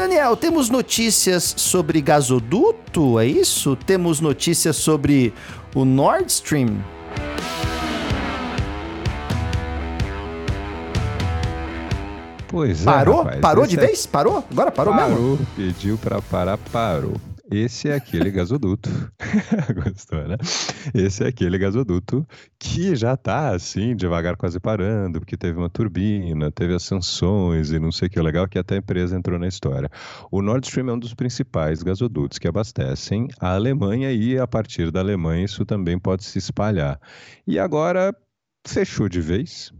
Daniel, temos notícias sobre gasoduto, é isso? Temos notícias sobre o Nord Stream? Pois é. Parou? rapaz, parou de é- vez? Parou? Agora parou, mesmo? Parou, pediu pra parar, parou. Esse é aquele gasoduto. Gostou, né? Esse é aquele gasoduto que já tá assim, devagar quase parando, porque teve uma turbina, teve as sanções e não sei o que legal, que até a empresa entrou na história. O Nord Stream é um dos principais gasodutos que abastecem a Alemanha e a partir da Alemanha isso também pode se espalhar. E agora fechou de vez.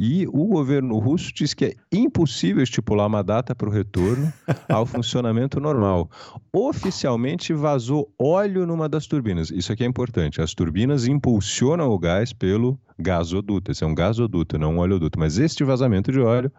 E o governo russo diz que é impossível estipular uma data para o retorno ao funcionamento normal. Oficialmente vazou óleo numa das turbinas. Isso aqui é importante. As turbinas impulsionam o gás pelo gasoduto. Esse é um gasoduto, não um oleoduto. Mas este vazamento de óleo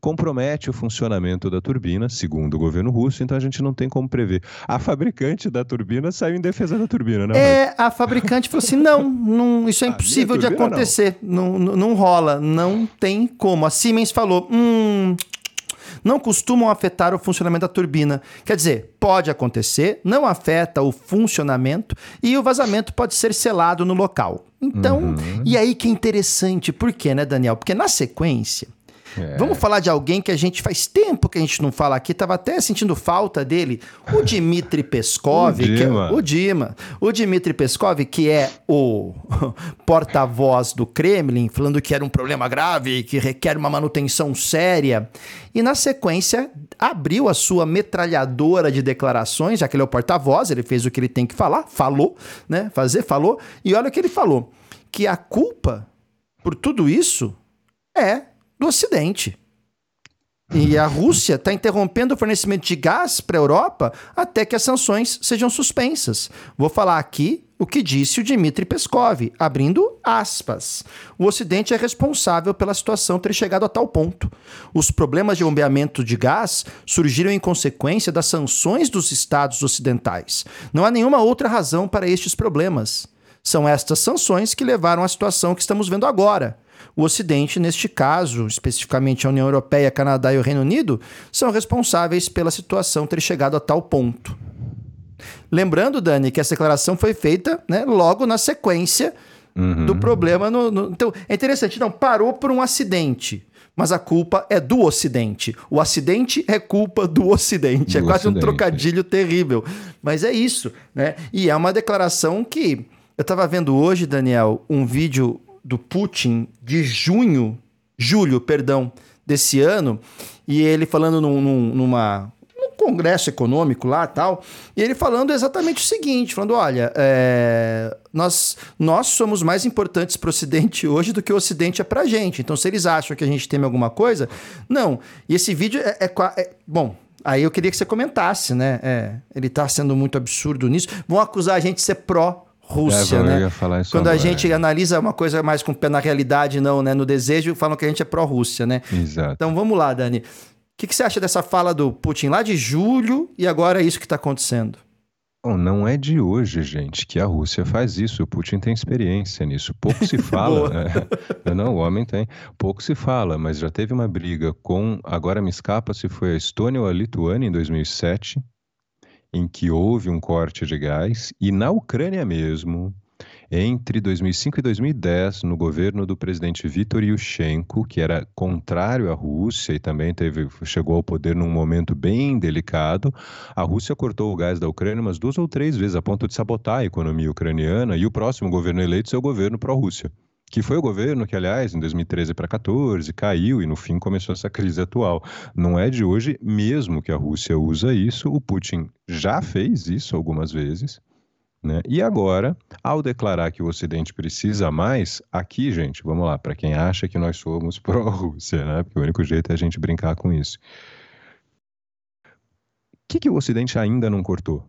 compromete o funcionamento da turbina, segundo o governo russo, então a gente não tem como prever. A fabricante da turbina saiu em defesa da turbina, né? É, a fabricante falou assim: não, não isso é A impossível de turbina, não. acontecer. Não. Não, não rola, não tem como. A Siemens falou: hum. Não costumam afetar o funcionamento da turbina. Quer dizer, pode acontecer, não afeta o funcionamento e o vazamento pode ser selado no local. Então, Uhum. e aí que é interessante, por quê, né, Daniel? Porque na sequência, É. Vamos falar de alguém que a gente faz tempo que a gente não fala aqui, tava até sentindo falta dele, o Dmitry Peskov, O que é, Dima. o Dima, o Dmitry Peskov, que é o porta-voz do Kremlin, falando que era um problema grave, que requer uma manutenção séria, e na sequência abriu a sua metralhadora de declarações, já que ele é o porta-voz, ele fez o que ele tem que falar, falou, né, fazer, falou, e olha o que ele falou, que a culpa por tudo isso é do Ocidente. E a Rússia está interrompendo o fornecimento de gás para a Europa até que as sanções sejam suspensas. Vou falar aqui o que disse o Dmitry Peskov, abrindo aspas. O Ocidente é responsável pela situação ter chegado a tal ponto. Os problemas de bombeamento de gás surgiram em consequência das sanções dos estados ocidentais. Não há nenhuma outra razão para estes problemas. São estas sanções que levaram à situação que estamos vendo agora. O Ocidente, neste caso, especificamente a União Europeia, Canadá e o Reino Unido, são responsáveis pela situação ter chegado a tal ponto. Lembrando, Dani, que essa declaração foi feita né, logo na sequência Uhum. do problema. No, no- Então, é interessante, não, parou por um acidente. Mas a culpa é do Ocidente. O acidente é culpa do Ocidente. é Do quase um Ocidente. trocadilho terrível. Mas é isso, né? E é uma declaração que. Eu estava vendo hoje, Daniel, um vídeo do Putin de junho, julho, perdão, desse ano, e ele falando num, num- numa num congresso econômico lá tal, e ele falando exatamente o seguinte, falando, olha, é, nós, nós somos mais importantes para o Ocidente hoje do que o Ocidente é para a gente. Então, se eles acham que a gente teme alguma coisa, não. E esse vídeo é, é é- bom. Aí eu queria que você comentasse, né? É, ele tá sendo muito absurdo nisso. Vão acusar a gente de ser pró-Rússia, É, eu né? falar isso Quando a agora, gente é. analisa uma coisa mais com o pé na realidade, não, né? No desejo, falam que a gente é pró-Rússia, né? Exato. Então vamos lá, Dani. O que, que você acha dessa fala do Putin lá de julho e agora é isso que está acontecendo? Bom, não é de hoje, gente, que a Rússia faz isso. O Putin tem experiência nisso. Pouco se fala. né? Não, o homem tem. Pouco se fala, mas já teve uma briga com. Agora me escapa se foi a Estônia ou a Lituânia em 2007, em que houve um corte de gás. E na Ucrânia mesmo, entre 2005 e 2010, no governo do presidente Viktor Yushchenko, que era contrário à Rússia e também teve, chegou ao poder num momento bem delicado, a Rússia cortou o gás da Ucrânia umas duas ou três vezes, a ponto de sabotar a economia ucraniana, e o próximo governo eleito ser o governo pró-Rússia. Que foi o governo que, aliás, em 2013 para 2014, caiu e no fim começou essa crise atual. Não é de hoje mesmo que a Rússia usa isso, o Putin já fez isso algumas vezes. Né? E agora, ao declarar que o Ocidente precisa mais, aqui, gente, vamos lá, para quem acha que nós somos pró-Rússia, né? porque o único jeito é a gente brincar com isso. O que, que o Ocidente ainda não cortou?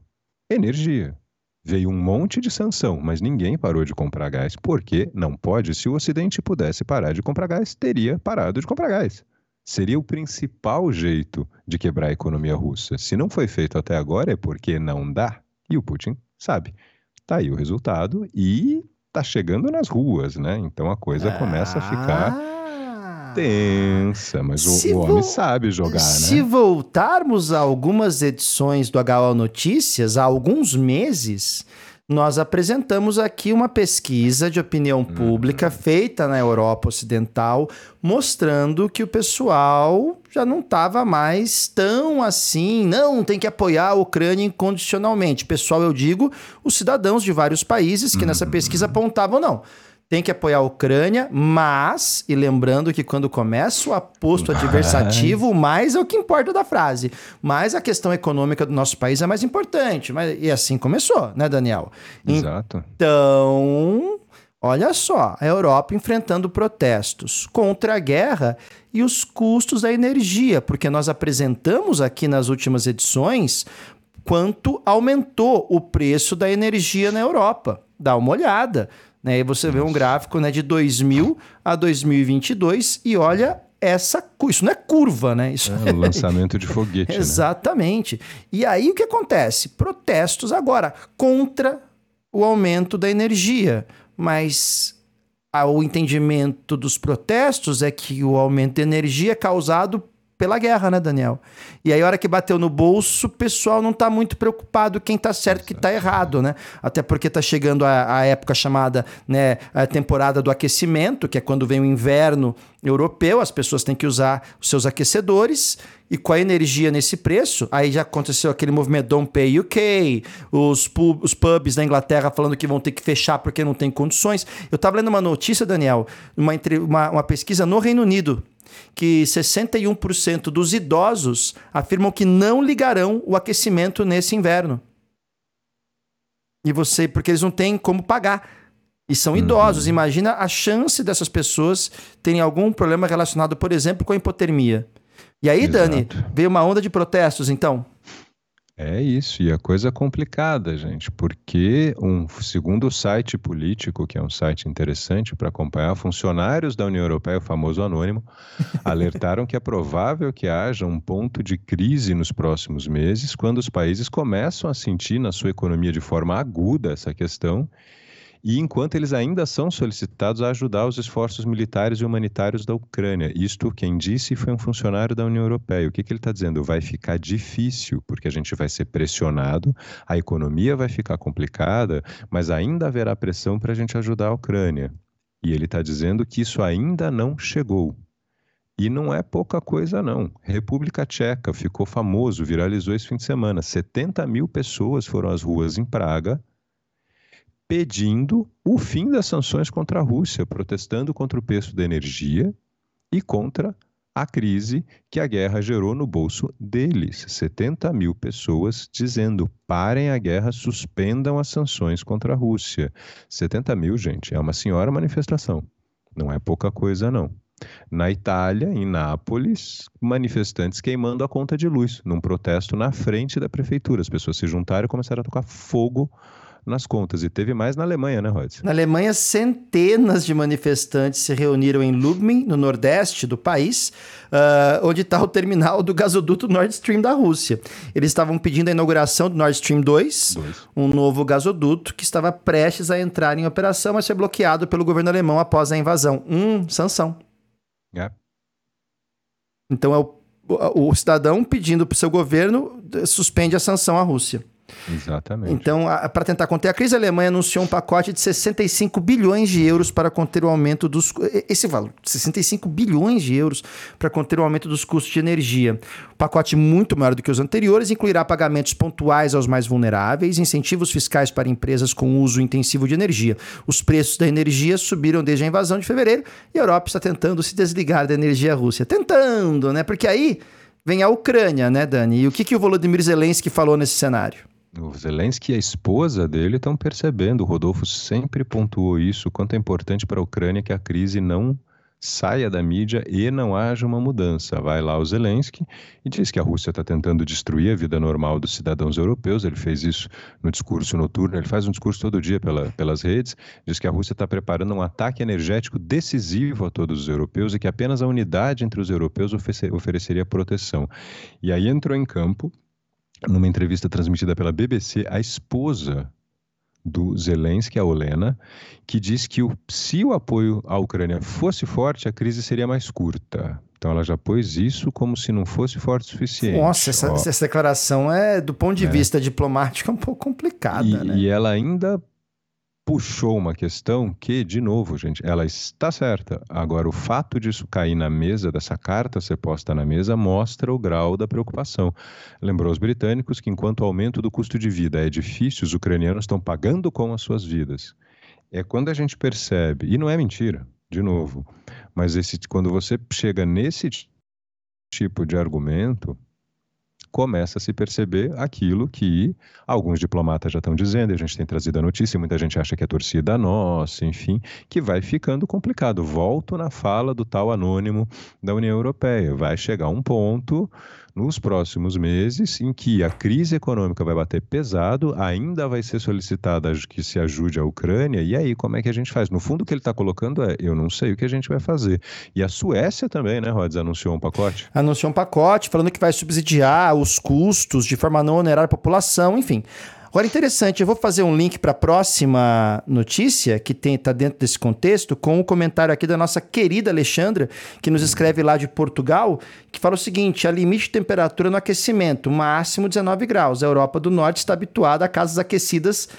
Energia. Veio um monte de sanção, mas ninguém parou de comprar gás. Porque não pode? Se o Ocidente pudesse parar de comprar gás, teria parado de comprar gás. Seria o principal jeito de quebrar a economia russa. Se não foi feito até agora, é porque não dá. E o Putin sabe. Tá aí o resultado e tá chegando nas ruas, né? Então a coisa começa a ficar tensa, mas o, o, homem sabe jogar, se né? Se voltarmos a algumas edições do HO Notícias, há alguns meses, nós apresentamos aqui uma pesquisa de opinião pública uhum. feita na Europa Ocidental, mostrando que o pessoal já não estava mais tão assim, não, tem que apoiar a Ucrânia incondicionalmente. Pessoal, eu digo, os cidadãos de vários países que nessa pesquisa uhum. apontavam, não tem que apoiar a Ucrânia, mas, e lembrando que quando começa o aposto adversativo, mais é o que importa da frase. Mas a questão econômica do nosso país é mais importante. Mas, e assim começou, né, Daniel? Exato. Então, olha só, a Europa enfrentando protestos contra a guerra e os custos da energia, porque nós apresentamos aqui nas últimas edições quanto aumentou o preço da energia na Europa. Dá uma olhada. Né? E você vê um gráfico né, de 2000 a 2022 e olha essa isso não é curva, né? Isso é, o lançamento de foguete. Né? Exatamente. Né? E aí o que acontece? Protestos agora contra o aumento da energia, mas o entendimento dos protestos é que o aumento de energia é causado pela guerra, né, Daniel? E aí, a hora que bateu no bolso, o pessoal não está muito preocupado quem está certo quem está errado, né? Até porque está chegando a, a, época chamada, né, a temporada do aquecimento, que é quando vem o inverno europeu, as pessoas têm que usar os seus aquecedores. E com a energia nesse preço, aí já aconteceu aquele movimento Don't Pay UK, os, pub, os pubs da Inglaterra falando que vão ter que fechar porque não tem condições. Eu estava lendo uma notícia, Daniel, uma, uma, uma pesquisa no Reino Unido que 61% dos idosos afirmam que não ligarão o aquecimento nesse inverno. E você, porque eles não têm como pagar. E são uhum. idosos. Imagina a chance dessas pessoas terem algum problema relacionado, por exemplo, com a hipotermia. E aí, Exato. Dani, veio uma onda de protestos, então? É isso, e a coisa é complicada, gente, porque um segundo site político, que é um site interessante para acompanhar, funcionários da União Europeia, o famoso anônimo, alertaram que é provável que haja um ponto de crise nos próximos meses, quando os países começam a sentir na sua economia de forma aguda essa questão e enquanto eles ainda são solicitados a ajudar os esforços militares e humanitários da Ucrânia. Isto quem disse foi um funcionário da União Europeia. O que, que ele está dizendo? Vai ficar difícil, porque a gente vai ser pressionado, a economia vai ficar complicada, mas ainda haverá pressão para a gente ajudar a Ucrânia. E ele está dizendo que isso ainda não chegou. E não é pouca coisa, não. República Tcheca ficou famoso, viralizou esse fim de semana. 70 mil pessoas foram às ruas em Praga pedindo o fim das sanções contra a Rússia, protestando contra o preço da energia e contra a crise que a guerra gerou no bolso deles. 70 mil pessoas dizendo: parem a guerra, suspendam as sanções contra a Rússia. 70 mil, gente, é uma senhora manifestação. Não é pouca coisa, não. Na Itália, em Nápoles, manifestantes queimando a conta de luz, num protesto na frente da prefeitura. As pessoas se juntaram e começaram a tocar fogo nas contas. E teve mais na Alemanha, né, Rod? Na Alemanha, centenas de manifestantes se reuniram em Lubmin, no nordeste do país, uh, onde está o terminal do gasoduto Nord Stream da Rússia. Eles estavam pedindo a inauguração do Nord Stream 2, 2, um novo gasoduto que estava prestes a entrar em operação, mas foi bloqueado pelo governo alemão após a invasão. Hum, sanção. É. Então é o, o cidadão pedindo para o seu governo suspende a sanção à Rússia. Exatamente. Então, para tentar conter a crise, a Alemanha anunciou um pacote de 65 bilhões de euros para conter o aumento dos. Esse valor, 65 bilhões de euros para conter o aumento dos custos de energia. O pacote muito maior do que os anteriores incluirá pagamentos pontuais aos mais vulneráveis, incentivos fiscais para empresas com uso intensivo de energia. Os preços da energia subiram desde a invasão de fevereiro e a Europa está tentando se desligar da energia russa. Tentando, né? Porque aí vem a Ucrânia, né, Dani? E o que, que o Volodymyr Zelensky falou nesse cenário? O Zelensky e a esposa dele estão percebendo, o Rodolfo sempre pontuou isso, quanto é importante para a Ucrânia que a crise não saia da mídia e não haja uma mudança. Vai lá o Zelensky e diz que a Rússia está tentando destruir a vida normal dos cidadãos europeus. Ele fez isso no discurso noturno, ele faz um discurso todo dia pela, pelas redes. Diz que a Rússia está preparando um ataque energético decisivo a todos os europeus e que apenas a unidade entre os europeus ofereceria proteção. E aí entrou em campo numa entrevista transmitida pela BBC, a esposa do Zelensky, a Olena, que diz que o, se o apoio à Ucrânia fosse forte, a crise seria mais curta. Então ela já pôs isso como se não fosse forte o suficiente. Nossa, essa, essa declaração é, do ponto de é. vista diplomático, um pouco complicada. E, né? e ela ainda puxou uma questão que, de novo, gente, ela está certa. Agora, o fato disso cair na mesa, dessa carta ser posta na mesa, mostra o grau da preocupação. Lembrou os britânicos que, enquanto o aumento do custo de vida é difícil, os ucranianos estão pagando com as suas vidas. É quando a gente percebe, e não é mentira, de novo, mas esse, quando você chega nesse tipo de argumento, começa a se perceber aquilo que alguns diplomatas já estão dizendo, a gente tem trazido a notícia, muita gente acha que é torcida nossa, enfim, que vai ficando complicado. Volto na fala do tal anônimo da União Europeia. Vai chegar um ponto nos próximos meses em que a crise econômica vai bater pesado, ainda vai ser solicitada que se ajude a Ucrânia, e aí como é que a gente faz? No fundo, o que ele está colocando é: eu não sei o que a gente vai fazer. E a Suécia também, né, Rods, anunciou um pacote? Anunciou um pacote falando que vai subsidiar os custos de forma a não onerar a população, enfim. Agora, interessante, eu vou fazer um link para a próxima notícia, que está dentro desse contexto, com o um comentário aqui da nossa querida Alexandra, que nos escreve lá de Portugal, que fala o seguinte: a limite de temperatura no aquecimento, máximo 19 graus. A Europa do Norte está habituada a casas aquecidas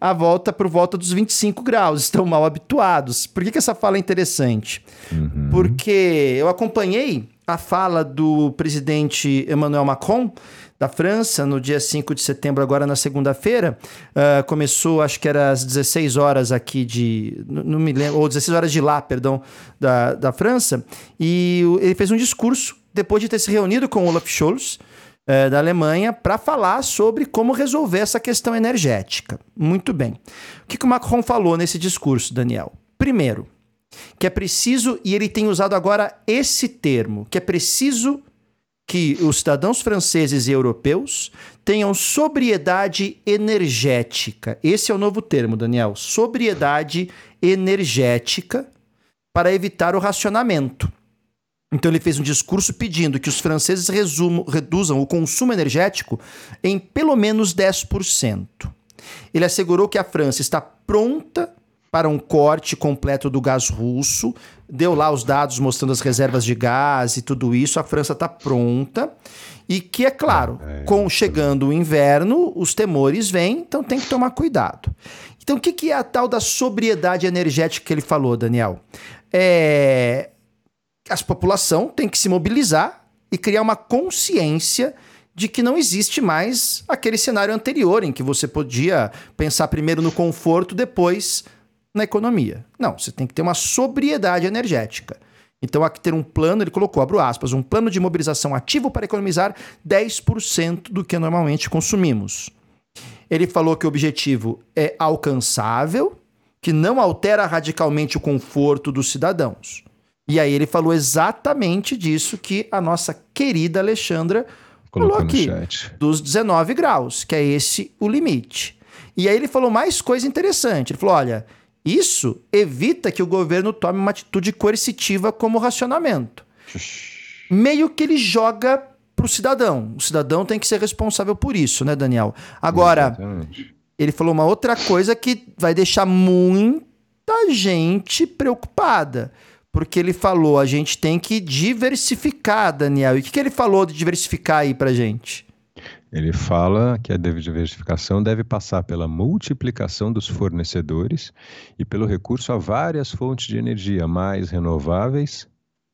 a volta por volta dos 25 graus, estão mal habituados. Por que, que essa fala é interessante? Uhum. Porque eu acompanhei a fala do presidente Emmanuel Macron da França, no dia 5 de setembro, agora na segunda-feira. Uh, começou, acho que era às 16 horas aqui de. Não me lembro, ou 16 horas de lá, perdão, da, da França. E ele fez um discurso depois de ter se reunido com Olaf Scholz. Uh, da Alemanha para falar sobre como resolver essa questão energética. Muito bem. O que, que o Macron falou nesse discurso, Daniel? Primeiro, que é preciso, e ele tem usado agora esse termo, que é preciso que os cidadãos franceses e europeus tenham sobriedade energética. Esse é o novo termo, Daniel. Sobriedade energética para evitar o racionamento. Então ele fez um discurso pedindo que os franceses resumam, reduzam o consumo energético em pelo menos 10%. Ele assegurou que a França está pronta para um corte completo do gás russo. Deu lá os dados mostrando as reservas de gás e tudo isso. A França está pronta. E que, é claro, é, com chegando o inverno, os temores vêm, então tem que tomar cuidado. Então, o que, que é a tal da sobriedade energética que ele falou, Daniel? É... A população tem que se mobilizar e criar uma consciência de que não existe mais aquele cenário anterior em que você podia pensar primeiro no conforto, depois na economia. Não, você tem que ter uma sobriedade energética. Então, há que ter um plano, ele colocou, abro aspas, um plano de mobilização ativo para economizar 10% do que normalmente consumimos. Ele falou que o objetivo é alcançável, que não altera radicalmente o conforto dos cidadãos. E aí ele falou exatamente disso que a nossa querida Alexandra Colocou falou aqui, dos 19 graus, que é esse o limite. E aí ele falou mais coisa interessante. Ele falou: olha, isso evita que o governo tome uma atitude coercitiva como racionamento. Meio que ele joga para o cidadão. O cidadão tem que ser responsável por isso, né, Daniel? Agora, Exatamente. ele falou uma outra coisa que vai deixar muita gente preocupada. Porque ele falou, a gente tem que diversificar, Daniel. E o que, que ele falou de diversificar aí pra gente? Ele fala que a diversificação deve passar pela multiplicação dos fornecedores e pelo recurso a várias fontes de energia mais renováveis,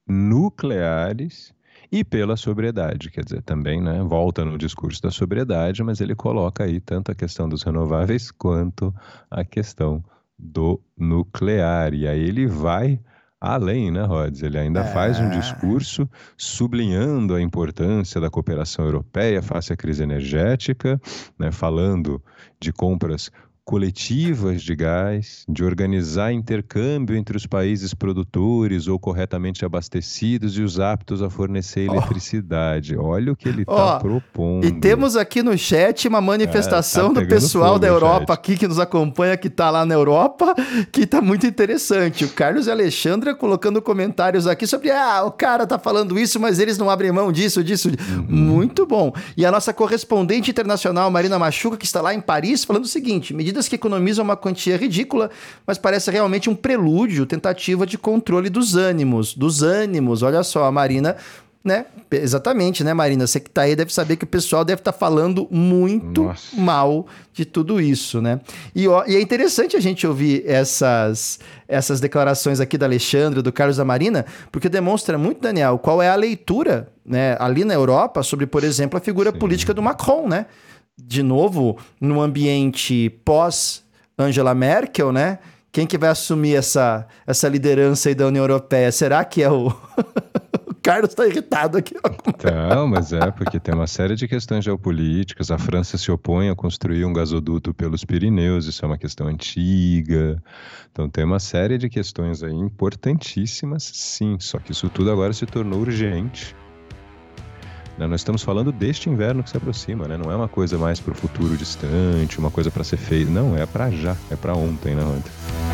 nucleares e pela sobriedade. Quer dizer, também né, volta no discurso da sobriedade, mas ele coloca aí tanto a questão dos renováveis quanto a questão do nuclear. E aí ele vai Além, né, Rods? Ele ainda é... faz um discurso sublinhando a importância da cooperação europeia face à crise energética, né, falando de compras coletivas de gás, de organizar intercâmbio entre os países produtores ou corretamente abastecidos e os aptos a fornecer eletricidade. Oh. Olha o que ele está oh. propondo. E temos aqui no chat uma manifestação é, tá do pessoal da Europa aqui que nos acompanha, que está lá na Europa, que está muito interessante. O Carlos e a Alexandra colocando comentários aqui sobre, ah, o cara tá falando isso, mas eles não abrem mão disso, disso. Uhum. Muito bom. E a nossa correspondente internacional, Marina Machuca, que está lá em Paris, falando o seguinte, medida medidas que economizam uma quantia ridícula, mas parece realmente um prelúdio, tentativa de controle dos ânimos. Dos ânimos, olha só, a Marina né? Exatamente, né, Marina? Você que tá aí deve saber que o pessoal deve estar tá falando muito Nossa. mal de tudo isso, né? E, ó, e, é interessante a gente ouvir essas, essas declarações aqui da Alexandre, do Carlos da Marina, porque demonstra muito, Daniel, qual é a leitura, né, ali na Europa sobre, por exemplo, a figura Sim. política do Macron, né? De novo, no ambiente pós Angela Merkel, né? Quem que vai assumir essa, essa liderança aí da União Europeia? Será que é o Carlos está irritado aqui. Não, mas é, porque tem uma série de questões geopolíticas. A França se opõe a construir um gasoduto pelos Pirineus, isso é uma questão antiga. Então tem uma série de questões aí importantíssimas, sim. Só que isso tudo agora se tornou urgente. Né? Nós estamos falando deste inverno que se aproxima, né? Não é uma coisa mais para o futuro distante, uma coisa para ser feita. Não, é para já, é para ontem, né, Hunter?